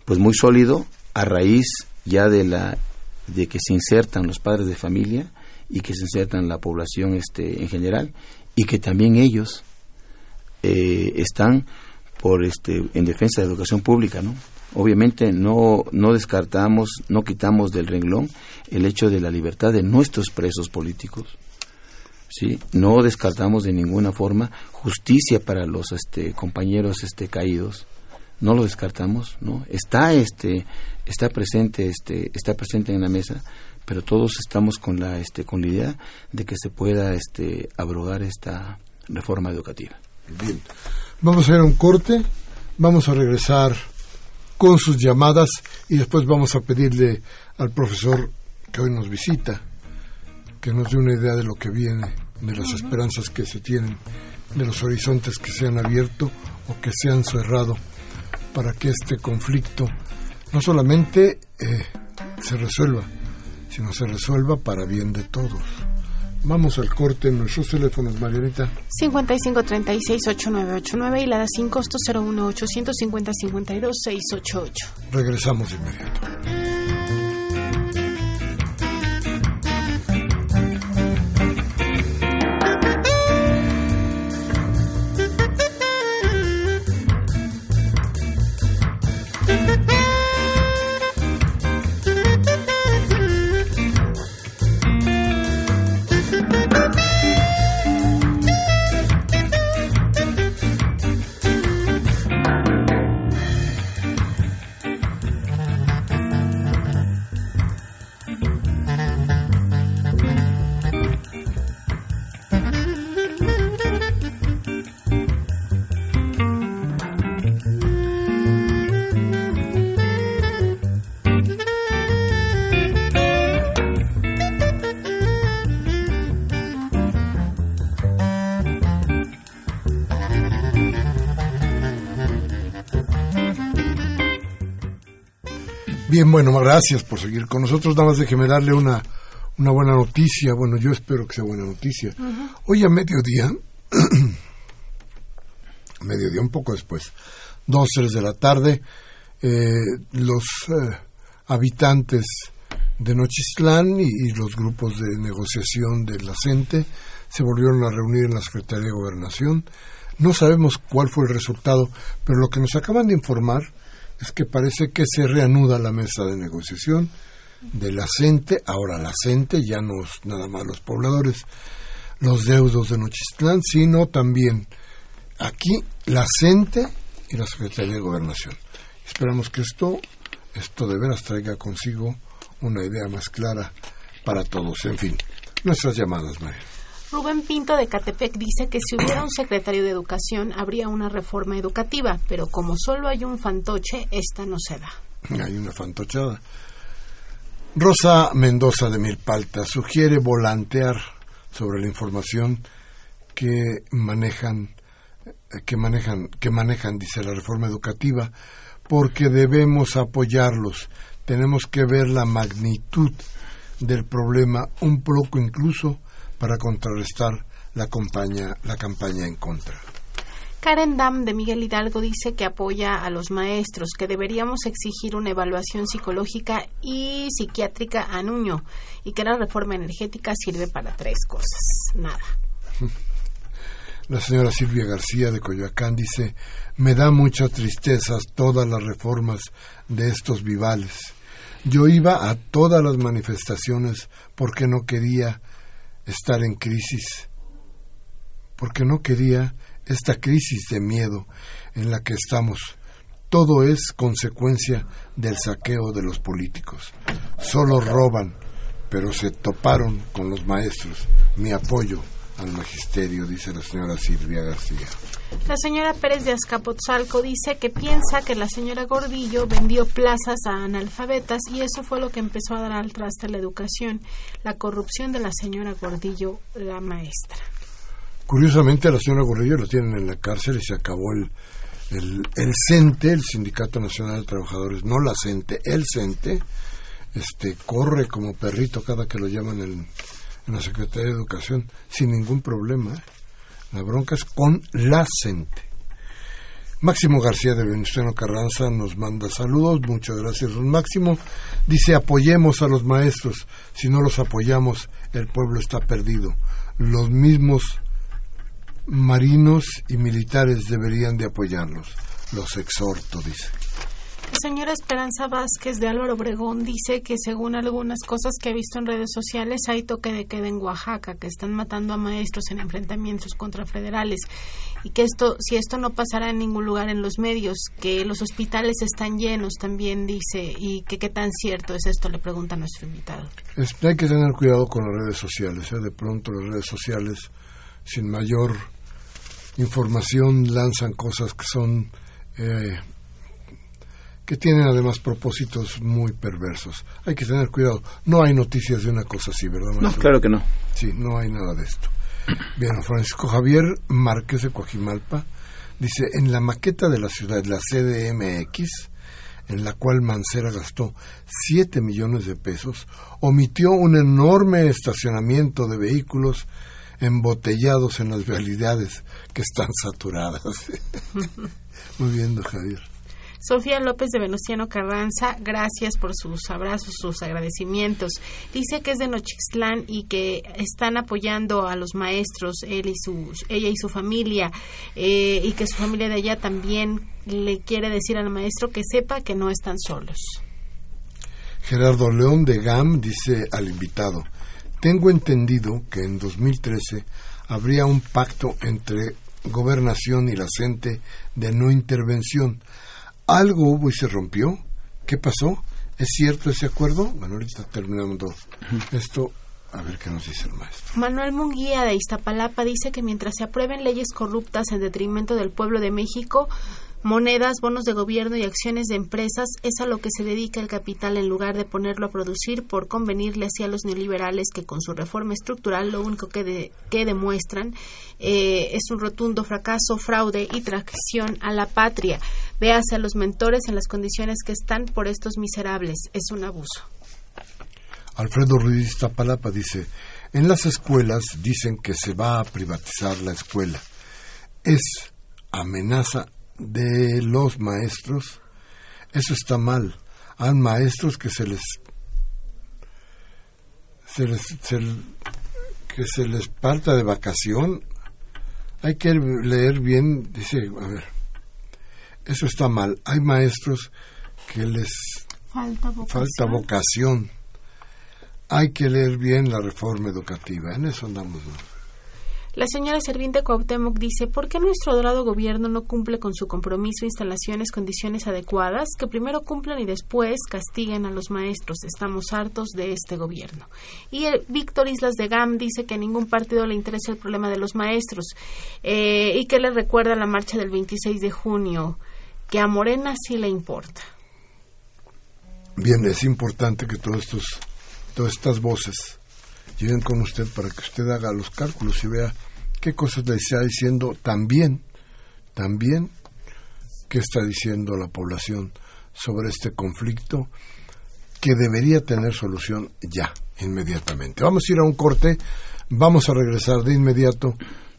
pues muy sólido a raíz ya de la de que se insertan los padres de familia y que se insertan la población este en general y que también ellos eh, están por este en defensa de la educación pública no obviamente no, no descartamos, no quitamos del renglón el hecho de la libertad de nuestros presos políticos. ¿sí? No descartamos de ninguna forma justicia para los este, compañeros este, caídos. No lo descartamos, ¿no? Está, este, está, presente, este, está presente en la mesa, pero todos estamos con la, este, con la idea de que se pueda este, abrogar esta reforma educativa. Bien. Vamos a ir a un corte, vamos a regresar con sus llamadas y después vamos a pedirle al profesor que hoy nos visita que nos dé una idea de lo que viene, de las esperanzas que se tienen de los horizontes que se han abierto o que se han cerrado para que este conflicto no solamente eh, se resuelva, sino se resuelva para bien de todos. Vamos al corte en nuestros teléfonos, Marianita. 5536-8989 y la da sin costo 01850-52-688. Regresamos de inmediato. Bien, bueno, gracias por seguir con nosotros. Nada más déjeme darle una, una buena noticia. Bueno, yo espero que sea buena noticia. Hoy a mediodía, [CLEARS THROAT] mediodía un poco después, dos, tres de la tarde, eh, los eh, habitantes de Nochistlán y, y, los grupos de negociación de la CENTE se volvieron a reunir en la Secretaría de Gobernación. No sabemos cuál fue el resultado, pero lo que nos acaban de informar es que parece que se reanuda la mesa de negociación de la CENTE, ahora la CENTE, ya no es nada más los pobladores, los deudos de Nochistlán, sino también aquí la CENTE y la Secretaría de Gobernación. Esperamos que esto, esto de veras traiga consigo una idea más clara para todos. En fin, nuestras llamadas, María. Rubén Pinto de Catepec dice que si hubiera un secretario de Educación habría una reforma educativa, pero como solo hay un fantoche, esta no se da. Hay una fantochada. Rosa Mendoza de Milpalta sugiere volantear sobre la información que manejan que manejan que manejan dice la reforma educativa porque debemos apoyarlos. Tenemos que ver la magnitud del problema un poco incluso para contrarrestar la campaña, la campaña en contra. Karen Dam de Miguel Hidalgo dice que apoya a los maestros, que deberíamos exigir una evaluación psicológica y psiquiátrica a Nuño y que la reforma energética sirve para tres cosas. Nada. [LAUGHS] La señora Silvia García de Coyoacán dice, me da muchas tristezas todas las reformas de estos vivales. Yo iba a todas las manifestaciones porque no quería estar en crisis, porque no quería esta crisis de miedo en la que estamos. Todo es consecuencia del saqueo de los políticos. Solo roban, pero se toparon con los maestros. Mi apoyo al magisterio, dice la señora Silvia García. La señora Pérez de Azcapotzalco dice que piensa que la señora Gordillo vendió plazas a analfabetas y eso fue lo que empezó a dar al traste a la educación, la corrupción de la señora Gordillo, la maestra. Curiosamente, a la señora Gordillo la tienen en la cárcel y se acabó el, el, el CENTE, el Sindicato Nacional de Trabajadores, no la CENTE, el CENTE, este, corre como perrito cada que lo llaman en, en la Secretaría de Educación sin ningún problema. La bronca es con la CENTE. Máximo García de Venustiano Carranza nos manda saludos, muchas gracias don Máximo. Dice apoyemos a los maestros, si no los apoyamos el pueblo está perdido. Los mismos marinos y militares deberían de apoyarlos. Los exhorto, dice. Señora Esperanza Vázquez de Álvaro Obregón dice que según algunas cosas que ha visto en redes sociales hay toque de queda en Oaxaca, que están matando a maestros en enfrentamientos contra federales y que esto, si esto no pasará en ningún lugar en los medios, que los hospitales están llenos también dice y que qué tan cierto es esto, le pregunta nuestro invitado. Es, hay que tener cuidado con las redes sociales, ¿eh? de pronto las redes sociales sin mayor información lanzan cosas que son eh, que tienen además propósitos muy perversos. Hay que tener cuidado. No hay noticias de una cosa así, ¿verdad? No, claro que no. Sí, no hay nada de esto. Bien, Francisco Javier Márquez de Coajimalpa dice, en la maqueta de la ciudad, la CDMX, en la cual Mancera gastó 7 millones de pesos, omitió un enorme estacionamiento de vehículos embotellados en las vialidades que están saturadas. [LAUGHS] Muy bien, don Javier. Sofía López de Venustiano Carranza, gracias por sus abrazos, sus agradecimientos. Dice que es de Nochixtlán y que están apoyando a los maestros, él y su, ella y su familia, eh, y que su familia de allá también le quiere decir al maestro que sepa que no están solos. Gerardo León de GAM dice al invitado, tengo entendido que en 2013 habría un pacto entre gobernación y la CENTE de no intervención. ¿Algo hubo y se rompió? ¿Qué pasó? ¿Es cierto ese acuerdo? Bueno, ahorita terminando esto. A ver qué nos dice el maestro. Manuel Munguía de Iztapalapa dice que mientras se aprueben leyes corruptas en detrimento del pueblo de México, monedas, bonos de gobierno y acciones de empresas es a lo que se dedica el capital en lugar de ponerlo a producir por convenirle hacia los neoliberales que con su reforma estructural lo único que, que demuestran eh, es un rotundo fracaso, fraude y traición a la patria. Véase a los mentores en las condiciones que están por estos miserables. Es un abuso. Alfredo Ruiz Tapalapa dice, en las escuelas dicen que se va a privatizar la escuela. Es amenaza de los maestros, eso está mal. Hay maestros que se les, se les que se les parta de vacación. Hay que leer bien, dice, a ver, eso está mal. Hay maestros que les falta vocación. Falta vocación. Hay que leer bien la reforma educativa, en eso andamos. La señora Serviente Cuauhtémoc dice, ¿por qué nuestro dorado gobierno no cumple con su compromiso, instalaciones, condiciones adecuadas, que primero cumplan y después castiguen a los maestros? Estamos hartos de este gobierno. Y el Víctor Islas de Gam dice que a ningún partido le interesa el problema de los maestros eh, y que le recuerda la marcha del 26 de junio, que a Morena sí le importa. Bien, es importante que todos estos, todas estas voces lleguen con usted para que usted haga los cálculos y vea qué cosas le está diciendo también, también, qué está diciendo la población sobre este conflicto que debería tener solución ya, inmediatamente. Vamos a ir a un corte, vamos a regresar de inmediato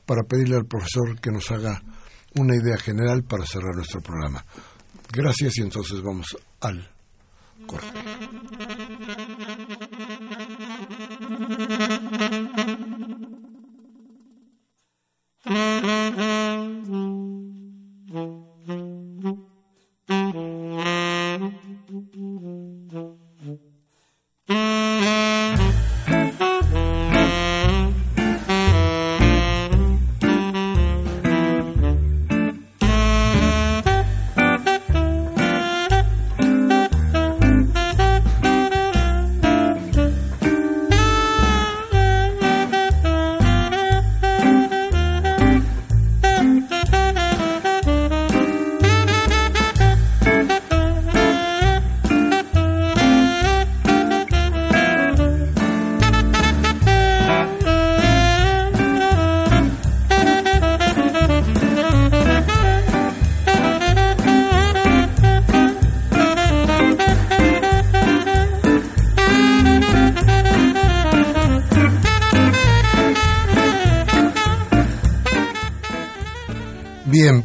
para pedirle al profesor que nos haga una idea general para cerrar nuestro programa. Gracias y entonces vamos al corte. Bien, [LAUGHS]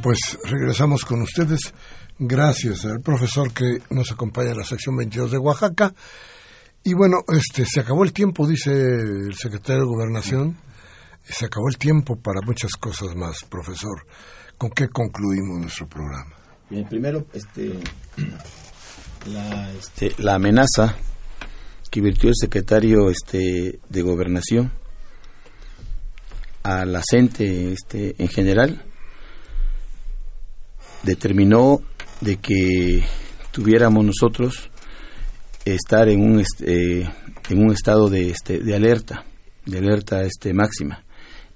pues regresamos con ustedes. Gracias al profesor que nos acompaña en la sección 22 de Oaxaca. Y bueno, este se acabó el tiempo, dice el secretario de Gobernación. Se acabó el tiempo para muchas cosas más, profesor. ¿Con qué concluimos nuestro programa? Bien, primero, este, la, este, la amenaza que virtió el secretario este, de Gobernación a la gente este, en general determinó de que tuviéramos nosotros estar en un este, en un estado de este de alerta de alerta este máxima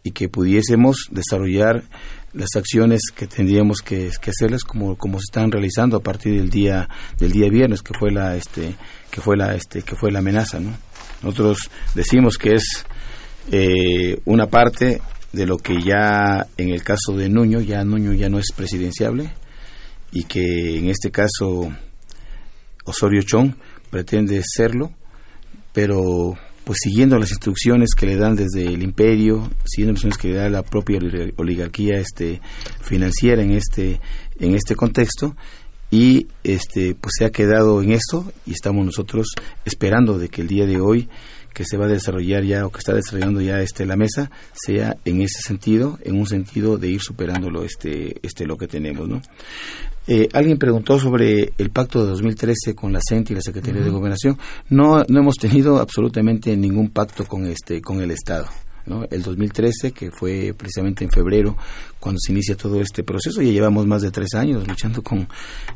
y que pudiésemos desarrollar las acciones que tendríamos que, que, hacerlas como, como se están realizando a partir del día del día viernes que fue la este que fue la este que fue la amenaza no nosotros decimos que es eh, una parte de lo que ya en el caso de Nuño, ya Nuño ya no es presidenciable y que en este caso Osorio Chong pretende serlo, pero pues siguiendo las instrucciones que le dan desde el imperio, siguiendo las instrucciones que le da la propia oligarquía este financiera en este en este contexto y este pues se ha quedado en esto y estamos nosotros esperando de que el día de hoy que se va a desarrollar ya o que está desarrollando ya este la mesa sea en ese sentido, en un sentido de ir superándolo este este lo que tenemos, ¿no? Eh, alguien preguntó sobre el pacto de 2013 con la CENT y la Secretaría de Gobernación. No, no hemos tenido absolutamente ningún pacto con este con el Estado. ¿No? El 2013, que fue precisamente en febrero cuando se inicia todo este proceso, ya llevamos más de tres años luchando con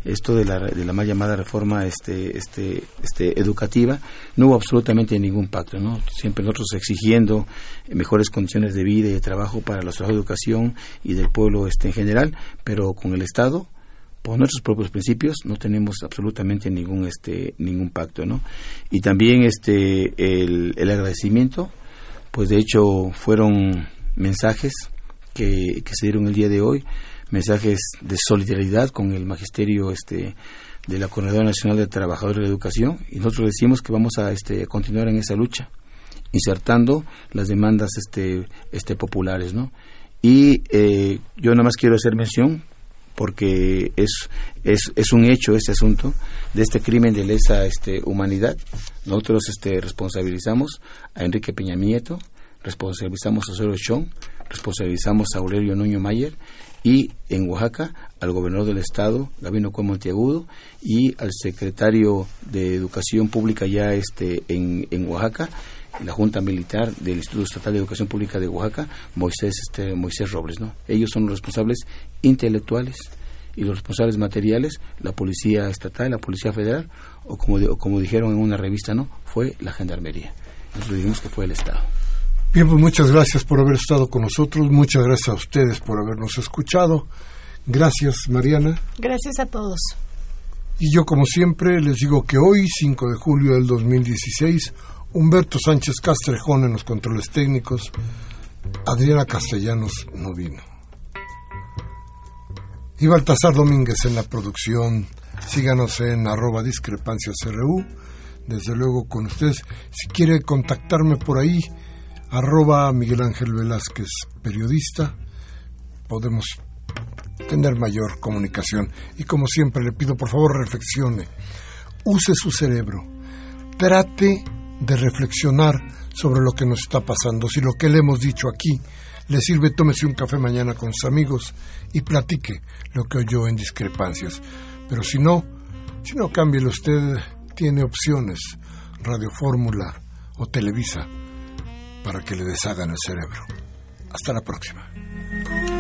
esto de la, de la mal llamada reforma este, este, este, educativa, no hubo absolutamente ningún pacto, ¿no? Siempre nosotros exigiendo mejores condiciones de vida y de trabajo para los trabajadores de educación y del pueblo este, en general, pero con el Estado por nuestros propios principios no tenemos absolutamente ningún este ningún pacto no y también este el, el agradecimiento pues de hecho fueron mensajes que, que, se dieron el día de hoy mensajes de solidaridad con el magisterio este de la Coordinadora Nacional de Trabajadores de la Educación y nosotros decimos que vamos a este continuar en esa lucha insertando las demandas este este populares no y eh, yo nada más quiero hacer mención porque es, es, es un hecho este asunto de este crimen de lesa este, humanidad. Nosotros este, responsabilizamos a Enrique Peña Nieto, responsabilizamos a Osorio Chong, responsabilizamos a Aurelio Nuño Mayer y en Oaxaca al gobernador del estado, Gabino Cue Monteagudo, y al secretario de Educación Pública ya este, en, en Oaxaca, la Junta Militar del Instituto Estatal de Educación Pública de Oaxaca, Moisés, este, Moisés Robles. ¿no? Ellos son los responsables intelectuales y los responsables materiales, la Policía Estatal, la Policía Federal, o como, como dijeron en una revista, ¿no? fue la Gendarmería. Nosotros dijimos que fue el Estado. Bien, pues muchas gracias por haber estado con nosotros, muchas gracias a ustedes por habernos escuchado. Gracias, Mariana. Gracias a todos. Y yo, como siempre, les digo que hoy, 5 de julio del 2016, Humberto Sánchez Castrejón en los controles técnicos, Adriana Castellanos no vino. Y Baltasar Domínguez en la producción. Síganos en arroba discrepancias RU. Desde luego con ustedes. Si quiere contactarme por ahí, arroba Miguel Ángel Velázquez, periodista. Podemos tener mayor comunicación. Y como siempre le pido, por favor, reflexione. Use su cerebro. Trate de reflexionar sobre lo que nos está pasando. Si lo que le hemos dicho aquí le sirve, tómese un café mañana con sus amigos y platique lo que oyó en discrepancias. Pero si no, si no, cámbielo usted, tiene opciones, Radio Fórmula o Televisa, para que le deshagan el cerebro. Hasta la próxima.